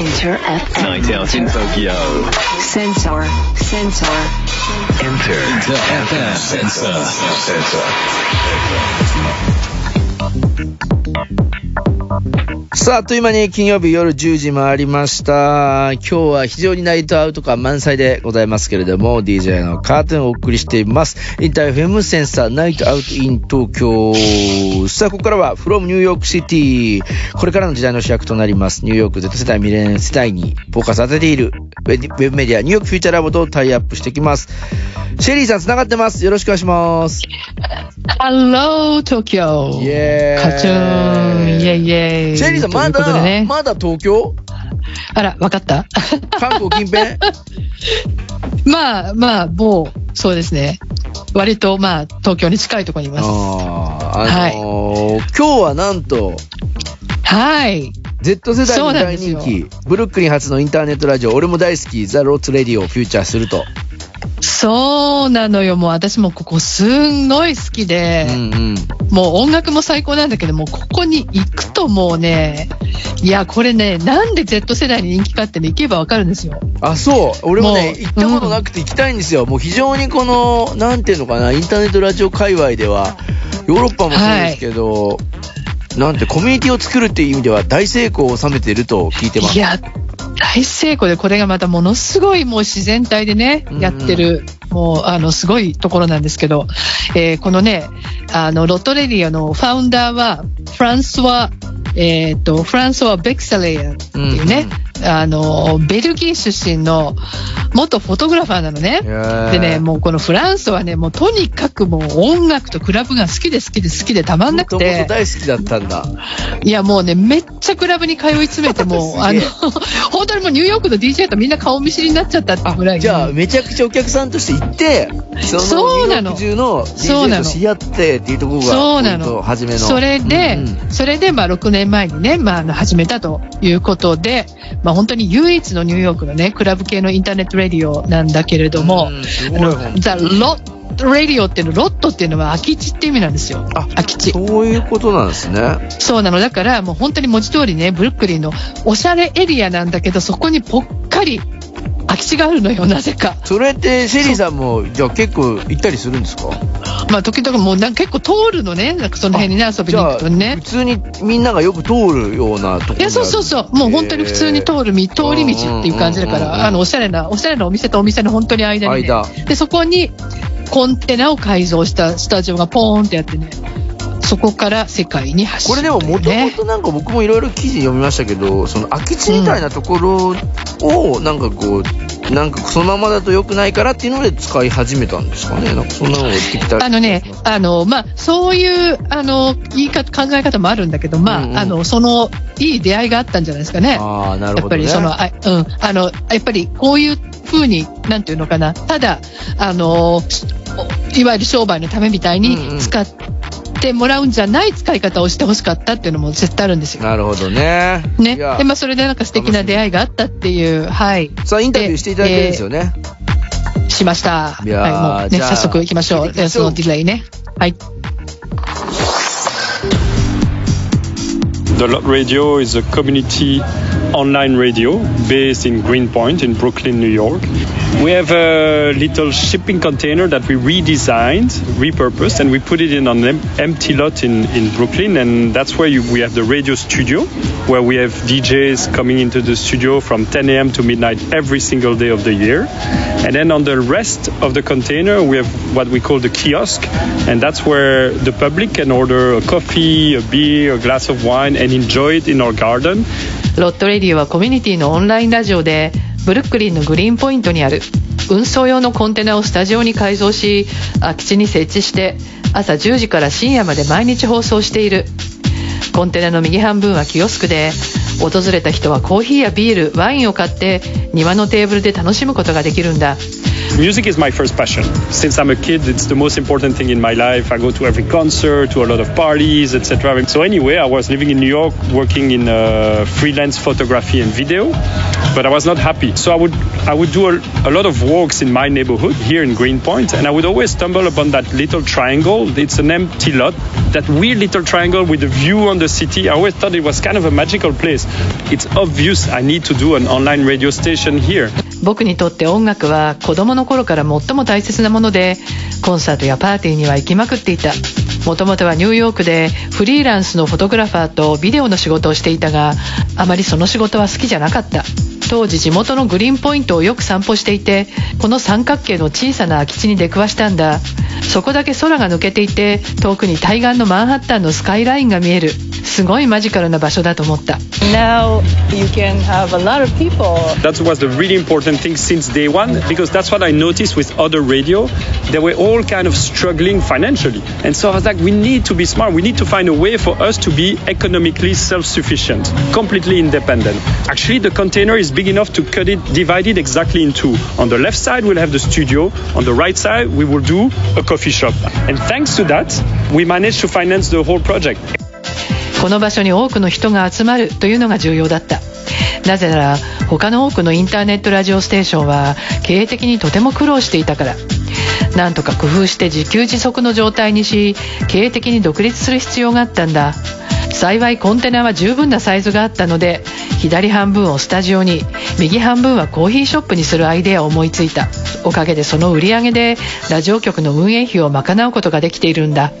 Inter FM. Night out in Tokyo. Sensor. Sensor. Inter FM. Sensor. Sensor. さあ、あっという間に金曜日夜10時回りました。今日は非常に Night Out 感満載でございますけれども、DJ のカーテンをお送りしています。 Inter FM Sensor Night Out in 東京。さあ、ここからは from New York City。これからの時代の主役となります。ニューヨーク Z 世代ミレニアル世代にフォーカス当てているウェブメディアニューヨークフューチャーラボとタイアップしていきます。シェリーさん繋がってます。よろしくお願いします。Hello, Tokyo! イェーイカチューンイェイイェイさん、まだ、ね、まだ東京？あら、わかった？関東近辺？まあ、まあ、もう、そうですね。割と、まあ、東京に近いところにいます。ああ、あのー今日はなんと、はい。Z 世代の大人気、ブルックリン発のインターネットラジオ、俺も大好き、ザ・ローツ・レディをフューチャーすると。そうなのよ。もう私もここすんごい好きで、うんうん。もう音楽も最高なんだけども、ここに行くともうね、いや、これね、なんで Z 世代に人気かってね、行けばわかるんですよ。あ、そう。俺もね、もう行ったことなくて行きたいんですよ。もう非常にこの、なんていうのかな、インターネットラジオ界隈では、ヨーロッパもそうですけど、なんてコミュニティを作るっていう意味では大成功を収めていると聞いてます。いや、大成功で、これがまたものすごいもう自然体でねうん、やってる、もう、あの、すごいところなんですけど、えーこのね、あの、ロットレディアのファウンダーは、フランスは、えっ、と、フランスはベクサレイヤっていうね、あの、ベルギー出身の元フォトグラファーなのね。でね、もうこのフランスはね、もうとにかくもう音楽とクラブが好きで好きで好きでたまんなくてと、大好きだったんだ。いやもうね、めっちゃクラブに通い詰めて もう、あの、本当にもうニューヨークの DJ とみんな顔見知りになっちゃったってぐらいに。じゃあ、めちゃくちゃお客さんとして行って、そうなの中のそうな DJ のと知り合ってっていうところが、そうなの。初めの。それで、うんうんそれで、まあ、6年前にね、まあ、あの、始めたということで、まあ、本当に唯一のニューヨークのね、クラブ系のインターネットラディオなんだけれども、うんザ・ロットラディオっていうの、ロットっていうのは空き地って意味なんですよ。あ空き地。そういうことなんですね。そうなの。だから、もう本当に文字通りね、ブルックリンのおしゃれエリアなんだけど、そこにぽっかり空き地があるのよ、なぜか。それって、シェリーさんも、じゃあ結構行ったりするんですか？まあ、時々もうなんか結構通るのね、なんかその辺にね、遊びに行くとね普。通にみんながよく通るようなところいや、そうそうそう。もう本当に普通に通るみ、通り道っていう感じだから、あの、おしゃれな、おしゃれなお店とお店の本当に間にね。間で、そこにコンテナを改造したスタジオがポーンってやってね、そこから世界に発信、これでももともね。となんか僕もいろいろ記事読みましたけど、その空き地みたいなところをなんかこう、なんかそのままだと良くないからっていうので使い始めたんですかね。なんかそんなのを言ってきたりあのね、あの、まあ、そういう、あの、言い方、考え方もあるんだけど、まあ、うんうんあの、その、いい出会いがあったんじゃないですかね。ああ、なるほど、ね。やっぱりその、あうん、あの、やっぱりこういう風に、なんていうのかな、ただ、あの、いわゆる商売のためみたいうんうんに使ってもらうんじゃない使い方をしてほしかったっていうのも絶対あるんですよ。なるほどね。ね。で、まあ、それでなんか素敵な出会いがあったっていう、はい。さあ、インタビューしていただけるんですよね。しました。いはい、もうね、早速行きましょう。行きましょうそのディレイね。はい。The Lot Radio is a community online radio based in Greenpoint in Brooklyn, New York. We have a little shipping container that we redesigned, repurposed, and we put it in an em- empty lot in, in Brooklyn. And that's where you, we have the radio studio, where we have DJs coming into the studio from 10 a.m. to midnight every single day of the year. And then on the rest of the container, we have what we call the kiosk, and that's where the public can order a coffee, a beer, a glass of wine, and enjoy it in our garden. ロットレディはコミュニティのオンラインラジオでブルックリンのグリーンポイントにある運送用のコンテナをスタジオに改造し空き地に設置して朝10時から深夜まで毎日放送している。コンテナの右半分はキオスクで訪れた人はコーヒーやビールワインを買って庭のテーブルで楽しむことができるんだ。Music is my first passion. Since I'm a kid, it's the most important thing in my life. I go to every concert, to a lot of parties, etc. So anyway, I was living in New York, working in uh, freelance photography and video, but I was not happy. So I would I would do a, a lot of walks in my neighborhood here in Greenpoint, and I would always stumble upon that little triangle. It's an empty lot, that weird little triangle with a view on the city. I always thought it was kind of a magical place. It's obvious I need to do an online radio station here. 僕にとって音楽は子供の頃から最も大切なものでコンサートやパーティーには行きまくっていた。もともとはニューヨークでフリーランスのフォトグラファーとビデオの仕事をしていたがあまりその仕事は好きじゃなかった。当時地元のグリーンポイントをよく散歩していてこの三角形の小さな空き地に出くわしたんだ。そこだけ空が抜けていて遠くに対岸のマンハッタンのスカイラインが見える。すごいマジカルな場所だと思った Now you can have a lot of people. That was the really important thing since day one because that's what I noticed with other radio. They were all kind of struggling financially. And so I was like, we need to be smart. We need to find a way for us to be economically self sufficient, completely independent. Actually, the container is big enough to cut it, divide it exactly in two. On the left side, we'll have the studio. On the right side, we will do a coffee shop. And thanks to that, we managed to finance the whole project. この場所に多くの人が集まるというのが重要だった。なぜなら他の多くのインターネットラジオステーションは経営的にとても苦労していたから。なんとか工夫して自給自足の状態にし経営的に独立する必要があったんだ。幸いコンテナは十分なサイズがあったので左半分をスタジオに右半分はコーヒーショップにするアイデアを思いついた。おかげでその売り上げでラジオ局の運営費を賄うことができているんだ。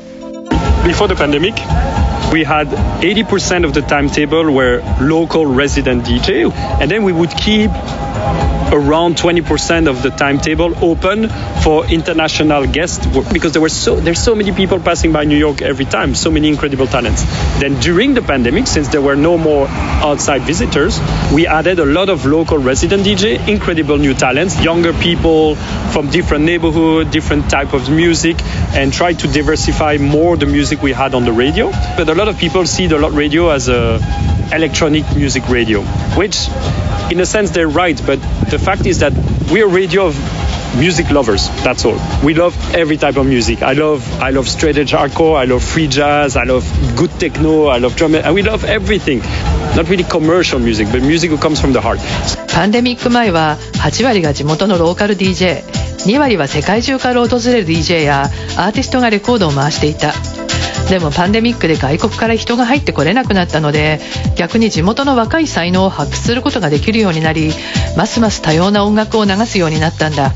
We had 80% of the timetable were local resident DJ, and then we would keep around 20% of the timetable open for international guests because there were so there's so many people passing by New York every time, so many incredible talents. Then during the pandemic, since there were no more outside visitors, we added a lot of local resident DJ, incredible new talents, younger people from different neighborhood, different type of music, and tried to diversify more the music we had on the radio. But a lot of people see the lot radio as a electronic music radio, which in a sense they're right, but the fact is that we're a radio of music lovers that's all we love every type of music i love i love straight edge hardcore i love free jazz i love good techno i love drum and we love everything not really commercial music but music that comes from the heart パンデミック前は8割が地元のローカル DJ2 割は世界中から訪れる DJ やアーティストがレコードを回していた でもパンデミックで外国から人が入ってこれなくなったので逆に地元の若い才能を発掘することができるようになりますます多様な音楽を流すようになったんだ。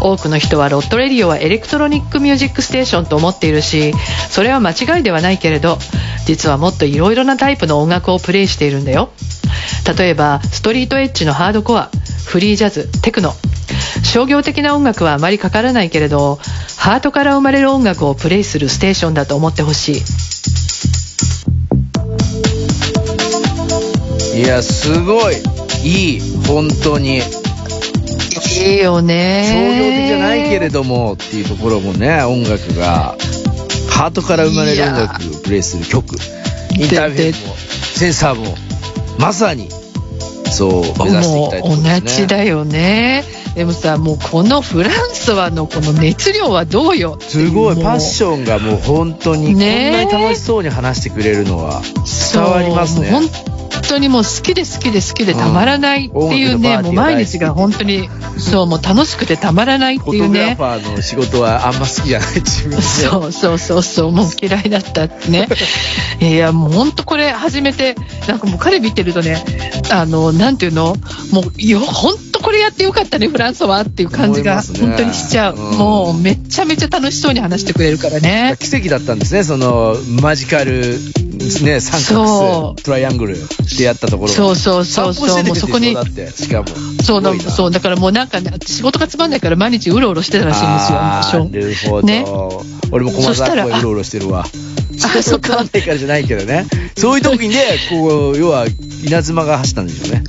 多くの人は Lot Radio はエレクトロニックミュージックステーションと思っているしそれは間違いではないけれど実はもっといろいろなタイプの音楽をプレイしているんだよ。例えばストリートエッジのハードコアフリージャズテクノ。商業的な音楽はあまりかからないけれどハートから生まれる音楽をプレイするステーションだと思ってほしいいや、すごい。いい。本当に。いいよね商業的じゃないけれどもっていうところもね、音楽が、ハートから生まれる音楽をプレイする曲。インターフェーも、センサーも、まさに、そう、目指していきたいところですね。もう同じだよねでもさもうこのフランスはのこの熱量はどうよ？すごい、パッションがもう本当に、こんねなに楽しそうに話してくれるのは伝わりますね。本当にもう好きで好きで好きでたまらないっていうね、うんもう毎日が本当にそうもう楽しくてたまらないってフォトいうね。グラファーの仕事はあんま好きじゃない自分で。そうそうそうそうもう嫌いだったってね。いやもう本当これ始めてなんかもう彼見てるとねあのなんていうの？もうよ本当これやってよかったねフランスはっていう感じが本当にしちゃう、うん。もうめちゃめちゃ楽しそうに話してくれるからね。奇跡だったんですね、そのマジカル、ね、三そ角うトライアングルでやったところが。そうそうそうそう。もうそこにしかも。そうだそうだからもうなんかね仕事がつまんないから毎日うろうろしてたらしいんですよなるほど。ね俺も駒そしたらうろうろしてるわ。あそっかつまんないからじゃないけどね。そういう時で、こう、要は、稲妻が走ったんでしょうね。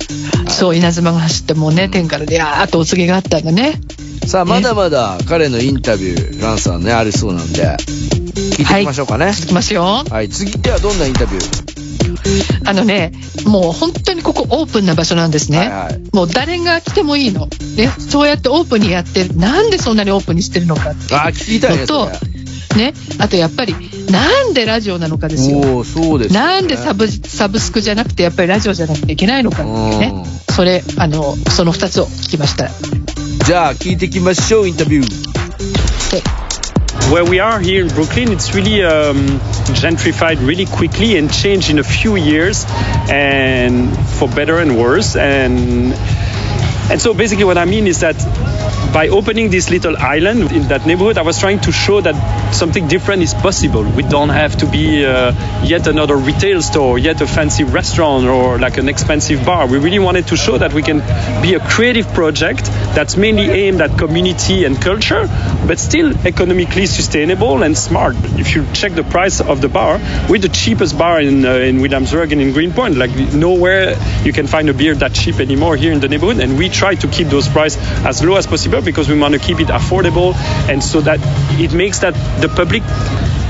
そう稲妻が走ってもうね天からでやーっとお告げがあったんだねさあ、まだまだ彼のインタビュー、ランさんね、ありそうなんで、聞いてみましょうかね。いきますよはい、次ではどんなインタビュー？あのね、もう本当にここオープンな場所なんですね。はいはいもう誰が来てもいいの。ね、そうやってオープンにやってる。なんでそんなにオープンにしてるのかっていうあ、聞きたいね。のとそれ、ね、あとやっぱり、なんでラジオなのかですよ。そうですよね。なんでサブサブスクじゃなくて、やっぱりラジオじゃなくていけないのかっていうね。それ、あの、その2つを聞きました。じゃあ、聞いていきましょう、インタビュー。で Where we are here in Brooklyn, it's really um, gentrified really quickly and changed in a few years, and for better and worse. And and so basically, what I mean is that by opening this little island in that neighborhood, I was trying to show that something different is possible. We don't have to be uh, yet another retail store, yet a fancy restaurant, or like an expensive bar. We really wanted to show that we can be a creative project that's mainly aimed at community and culture, but still economically sustainable and smart. If you check the price of the bar, we're the cheapest bar in uh, in Williamsburg and in Greenpoint. Like nowhere you can find a beer that cheap anymore here in the neighborhood, and we try to keep those prices as low as possible because we want to keep it affordable, and so that it makes that the public.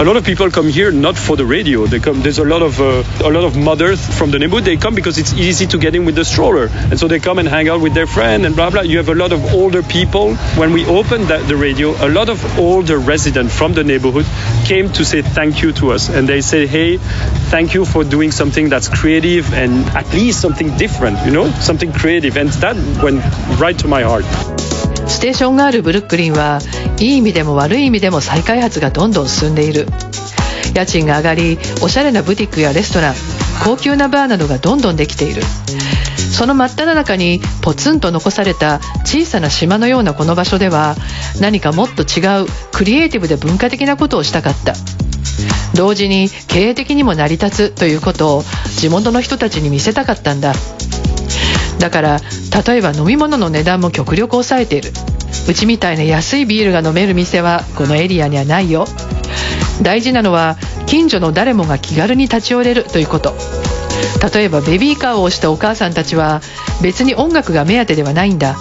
A lot of people come here not for the radio. They come. There's a lot of uh, a lot of mothers from the neighborhood. They come because it's easy to get in with the stroller, and so they come and hang out with their friend and blah blah. You have a lot of older people. When we opened the, the radio, a lot of older residents from the neighborhood came to say thank you to us, and they say, "Hey, thank you for doing something that's creative and at least something different. You know, something creative." And that went right to my heart. ステーションがあるブルックリンはいい意味でも悪い意味でも再開発がどんどん進んでいる。家賃が上がりおしゃれなブティックやレストラン高級なバーなどがどんどんできている。その真っ只中にポツンと残された小さな島のようなこの場所では何かもっと違うクリエイティブで文化的なことをしたかった。同時に経営的にも成り立つということを地元の人たちに見せたかったんだ。だから例えば飲み物の値段も極力抑えている。うちみたいな安いビールが飲める店はこのエリアにはないよ。大事なのは近所の誰もが気軽に立ち寄れるということ。例えばベビーカーを押したお母さんたちは別に音楽が目当てではないんだ。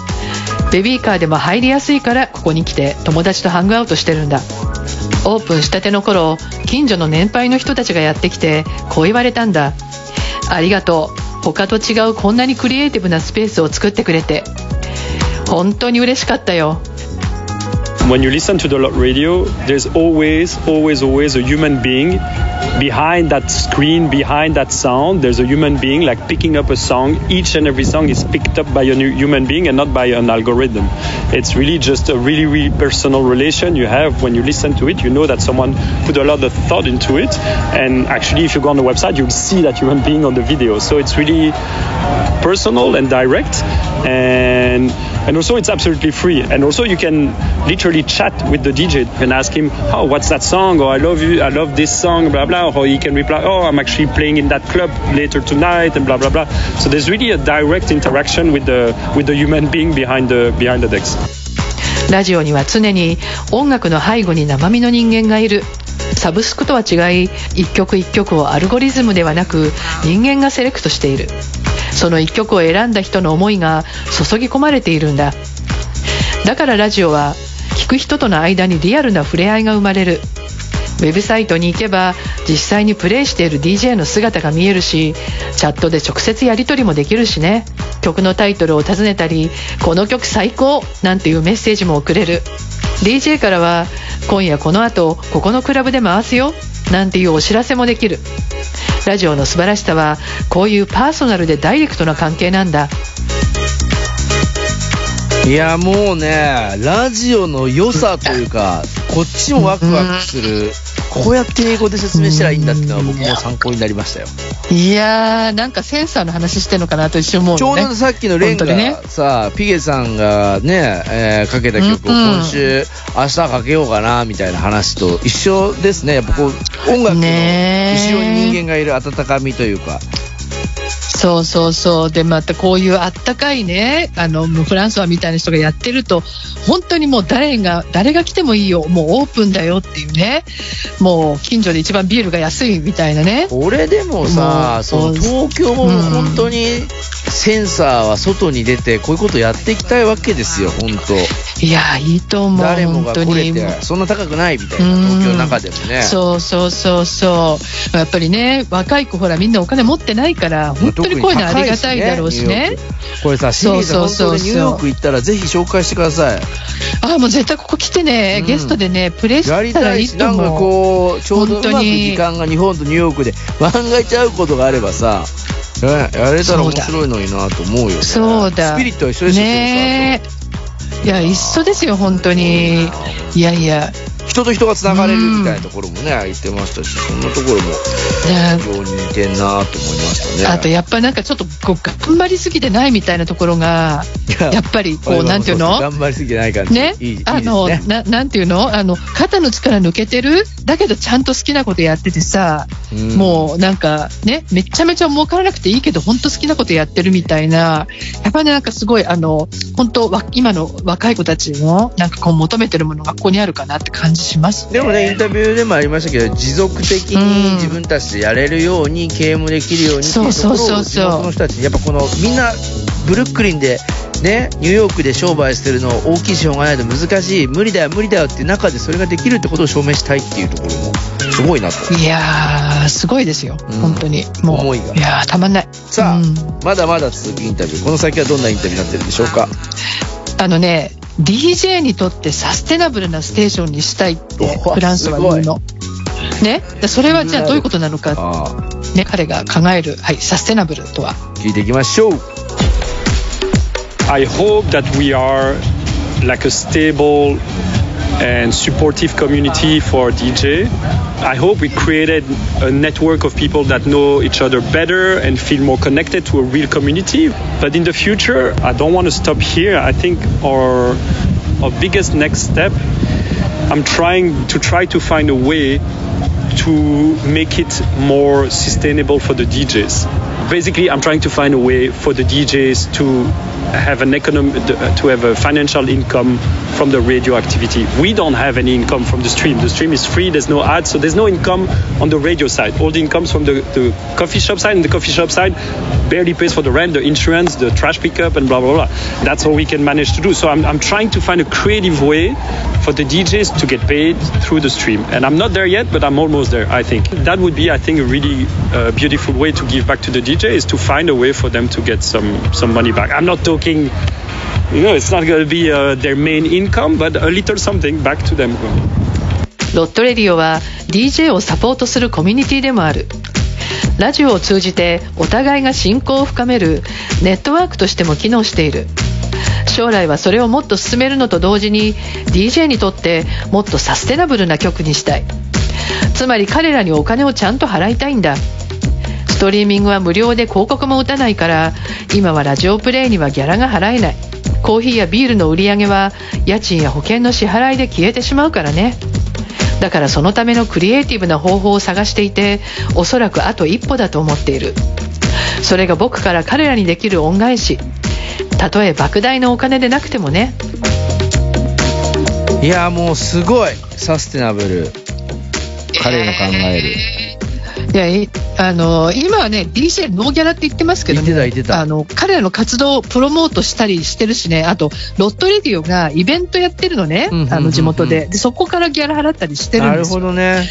ベビーカーでも入りやすいからここに来て友達とハングアウトしてるんだ。オープンしたての頃近所の年配の人たちがやってきてこう言われたんだ。ありがとう。他と違うこんなにクリエイティブなスペースを作ってくれて本当に嬉しかったよ when you listen to the radio, there's always, always, always a human being behind that screen, behind that sound. There's a human being like picking up a song. Each and every song is picked up by a human being and not by an algorithm. It's really just a really, really personal relation you have when you listen to it. You know that someone put a lot of thought into it. And actually, if you go on the website, you'll see that human being on the video. So it's really personal and direct. And and also it's absolutely free. And also you can literally chat with the DJ and ask him, oh, what's that song? Or I love you, I love this song, blah blah. Or he can reply, oh, I'm actually playing in that club later tonight, and blah blah blah. So there's really a direct interaction with the with the human being behind the behind the decks. ラジオには常に音楽の背後に生身の人間がいるサブスクとは違い一曲一曲をアルゴリズムではなく人間がセレクトしているその一曲を選んだ人の思いが注ぎ込まれているんだだからラジオは聴く人との間にリアルな触れ合いが生まれるウェブサイトに行けば実際にプレイしている DJ の姿が見えるしチャットで直接やり取りもできるしね。曲のタイトルを尋ねたりこの曲最高なんていうメッセージも送れる。DJ からは今夜この後ここのクラブで回すよなんていうお知らせもできる。ラジオの素晴らしさはこういうパーソナルでダイレクトな関係なんだ。いや、もうね、ラジオの良さというか、こっちもワクワクする。こうやって英語で説明したらいいんだっていうのは僕も参考になりましたよ。いやーなんかセンサーの話してんのかなと一瞬思うちょうどさっきのレンが本当にねさ、ピゲさんがね、えーかけた曲を今週、明日かけようかな、みたいな話と一緒ですね。やっぱこう、音楽の後ろに人間がいる温かみというか。そうそうそう。で、またこういうあったかいね、あの、フランスはみたいな人がやってると、本当にもう誰が、誰が来てもいいよ。もうオープンだよっていうね。もう近所で一番ビールが安いみたいなね。これでもさ、もうその東京も本当にセンサーは外に出て、こういうことやっていきたいわけですよ、本当いや、いいと思う。誰もが本当に。来れて、そんな高くないみたいな、東京の中でもね。そうそうそうそう。やっぱりね、若い子ほらみんなお金持ってないから、本当にこういうのありがたいだろうしね。これさ、シリーズそうそうそうそう本当にニューヨーク行ったらぜひ紹介してください。ああ、もう絶対ここ来てね、うんゲストでね、プレイしたらいいたいし、なんかと思う。こう、ちょうどうまく時間が日本とニューヨークで漫画ちゃうことがあればさ、ねやれたら面白いのになと思うよね。そうだ。スピリットは一緒でしょ、ねえ。いや、一緒ですよ、本当に。いやいや。人と人が繋がれるみたいなところもね、言ってましたし、そんなところもね。非常に似てんなと思いましたね。あとやっぱりなんかちょっとこう頑張りすぎてないみたいなところが、やっぱりこう、なんていうの？頑張りすぎてない感じ。ね？あの、な、なんていうの？あの、肩の力抜けてる？だけどちゃんと好きなことやっててさ、うん。もうなんかね、めちゃめちゃ儲からなくていいけど、本当好きなことやってるみたいな、やっぱりねなんかすごい、あの、本当わ今の若い子たちの、なんかこう求めてるものがここにあるかなって感じします、ね。でもね、インタビューでもありましたけど、持続的に自分たちでやれるように、経営もできるようにそうそうそうそうの人たちに、やっぱこの、みんな、ブルックリンで、ね、ニューヨークで商売してるの大きい資本がないと難しい、無理だよ、無理だよっていう中でそれができるってことを証明したいっていうところも、すごいなと。いやー、すごいですよ。うん本当に。もう。思いがいやー、たまんない。さあ、うんまだまだ続くインタビュー、この先はどんなインタビューになってるんでしょうか？あのね、DJ にとってサステナブルなステーションにしたいっておフランスは言うの。ね、でそれはじゃあどういうことなのか、ね、彼が考える、はい、サステナブルとは。聞いていきましょう。I hope that we are like a stable and supportive community for DJ. I hope we created a network of people that know each other better and feel more connected to a real community. But in the future, I don't want to stop here. I think our our biggest next step, I'm trying to try to find a way to make it more sustainable for the DJs. Basically, I'm trying to find a way for the DJs to have an economic, to have a financial income from the radio activity. We don't have any income from the stream. The stream is free. There's no ads, so there's no income on the radio side. All the incomes from the, the coffee shop side, and the coffee shop side barely pays for the rent, the insurance, the trash pickup, and blah blah blah. That's all we can manage to do. So I'm, I'm trying to find a creative way for the DJs to get paid through the stream. And I'm not there yet, but I'm almost there. I think that would be, I think, a really uh, beautiful way to give back to the DJ is to find a way for them to get some some money back. I'm not talking. You know, it's not going to be uh, their main income, but a little something back to them. ロットレディオは DJ をサポートするコミュニティでもある。ラジオを通じてお互いが親交を深めるネットワークとしても機能している。将来はそれをもっと進めるのと同時に DJ にとってもっとサステナブルな曲にしたい。つまり彼らにお金をちゃんと払いたいんだ。ストリーミングは無料で広告も打たないから今はラジオプレイにはギャラが払えない。コーヒーやビールの売り上げは家賃や保険の支払いで消えてしまうからね。だからそのためのクリエイティブな方法を探していておそらくあと一歩だと思っているそれが僕から彼らにできる恩返したとえ莫大なお金でなくてもねいや、もうすごい、サステナブル。彼の考える。いやいあの今はね DJ ノーギャラって言ってますけど、ね、あの彼らの活動をプロモートしたりしてるしね。あとロットレディオがイベントやってるのね、あの地元で。でそこからギャラ払ったりしてるんなるですよ。ほどね。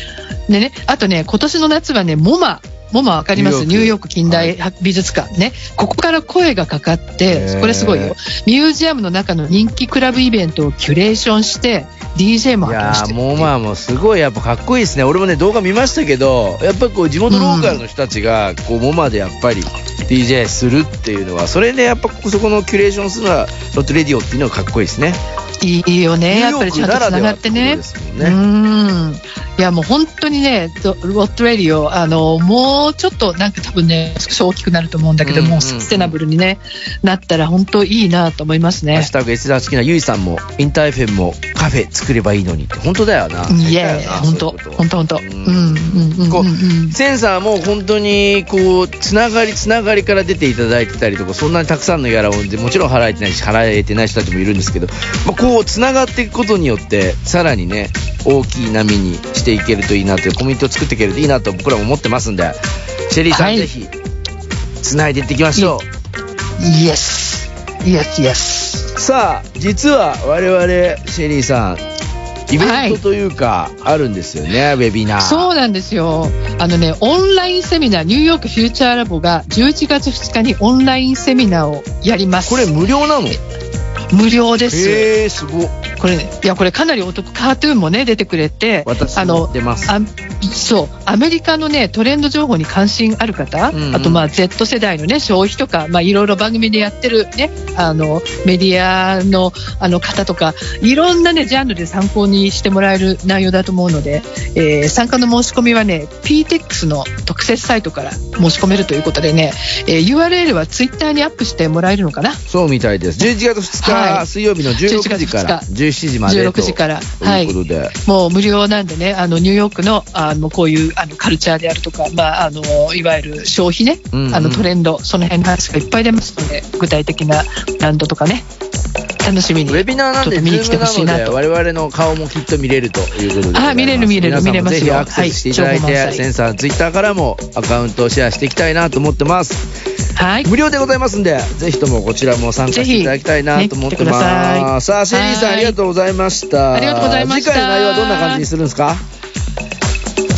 でね、あとね、今年の夏はね、モマ、モマわかります？ニューヨーク近代美術館ね。ここから声がかかっへてー、これすごいよ。ミュージアムの中の人気クラブイベントをキュレーションして、DJ もいやー派遣してるもすごいやっぱかっこいいですね。俺もね動画見ましたけど、やっぱりこう地元ローカルの人たちがこうモマでやっぱり DJ するっていうのは、それでやっぱそこのキュレーションするのはLot Radio っていうのがかっこいいですね。いいよね。やっぱりちゃんとつながってね。うね。ん。いやもう本当にね、ロ Lot Radio、あの、もうちょっとなんか多分ね、少し大きくなると思うんだけども、うんうんうんサステナブルにね、なったら本当いいなと思いますねハッシュ。タグ S ダ好きなゆいさんもインター FM もカフェ作ればいいのにって本当だよな。いや本当本当本当。んんうんうんこうんうんう。 Sensor も本当にこうつながりつながりから出ていただいてたりとかそんなにたくさんのギャラをもちろん払えてないし払えてない人たちもいるんですけど、まあ、こうつながっていくことによってさらにね大きい波にしていけるといいなというコミュニティを作っていけるといいなと僕らも思ってますんでシェリーさん、はいぜひつないでいっていきましょ Yes. Yes, yes. さあ、実は我々、シェリーさん、イベントというか、あるんですよね、ウェビナー。そうなんですよ。あのね、オンラインセミナー、ニューヨークフューチャーラボが11月2日にオンラインセミナーをやります。これ無料なの？無料です。へえ、すごっ。これ、ね、いや、これかなりお得、カートゥーンもね、出てくれて、私あの、も出ます。あそう、アメリカのね、トレンド情報に関心ある方、うんうんあとまあ Z 世代のね、消費とか、まあいろいろ番組でやってるね、あの、メディアのあの方とか、いろんなね、ジャンルで参考にしてもらえる内容だと思うので、えー参加の申し込みはね、PTX の特設サイトから申し込めるということでね、えー URL はツイッターにアップしてもらえるのかな？そうみたいです。11月2日、はい水曜日の16時から11 17時までと。16時からということで。もう無料なんでね、あのニューヨークのあのこういうあのカルチャーであるとか、まあ、あのいわゆる消費ね、うんうんあのトレンド、その辺の話がいっぱい出ますので、具体的なブランドとかね、楽しみにウェビナーなんで、見に来てほしいなと。我々の顔もきっと見れるということで。あ見れる見れる見れますよぜひアクセスしていただいて、はいセンサー、ツイッターからもアカウントをシェアしていきたいなと思ってます。はい、無料でございますんで、ぜひともこちらも参加していただきたいなと思ってます。さいさあ、シェリーさんはいありがとうございました。ありがとうございました次回の内容はどんな感じにするんですか？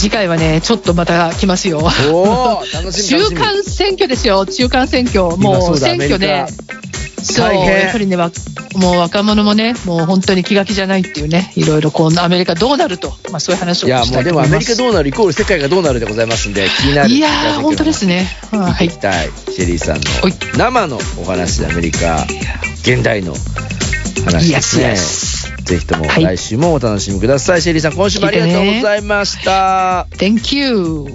次回はね、ちょっとまた来ますよ。中間選挙ですよ、中間選挙、もう選挙でリ、そう、やっぱりね、わもう若者もね、もう本当に気が気じゃないっていうね、いろいろこうアメリカどうなると、まあ、そういう話をいや、もうでもアメリカうどうなるイコール世界がどうなるでございますんで、気になる。いやー、本当ですね。はい。き。たい、シェリーさんの生のお話でアメリカ現代の話ですね。ぜひともはい来週もお楽しみください。シェリーさん、今週もありがとうございました。Thank you.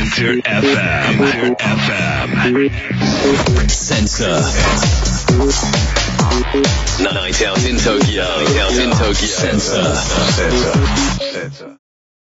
Enter FM. Enter FM. Sensor. Night out in Tokyo. Night out in Tokyo. Sensor. Sensor. Sensor.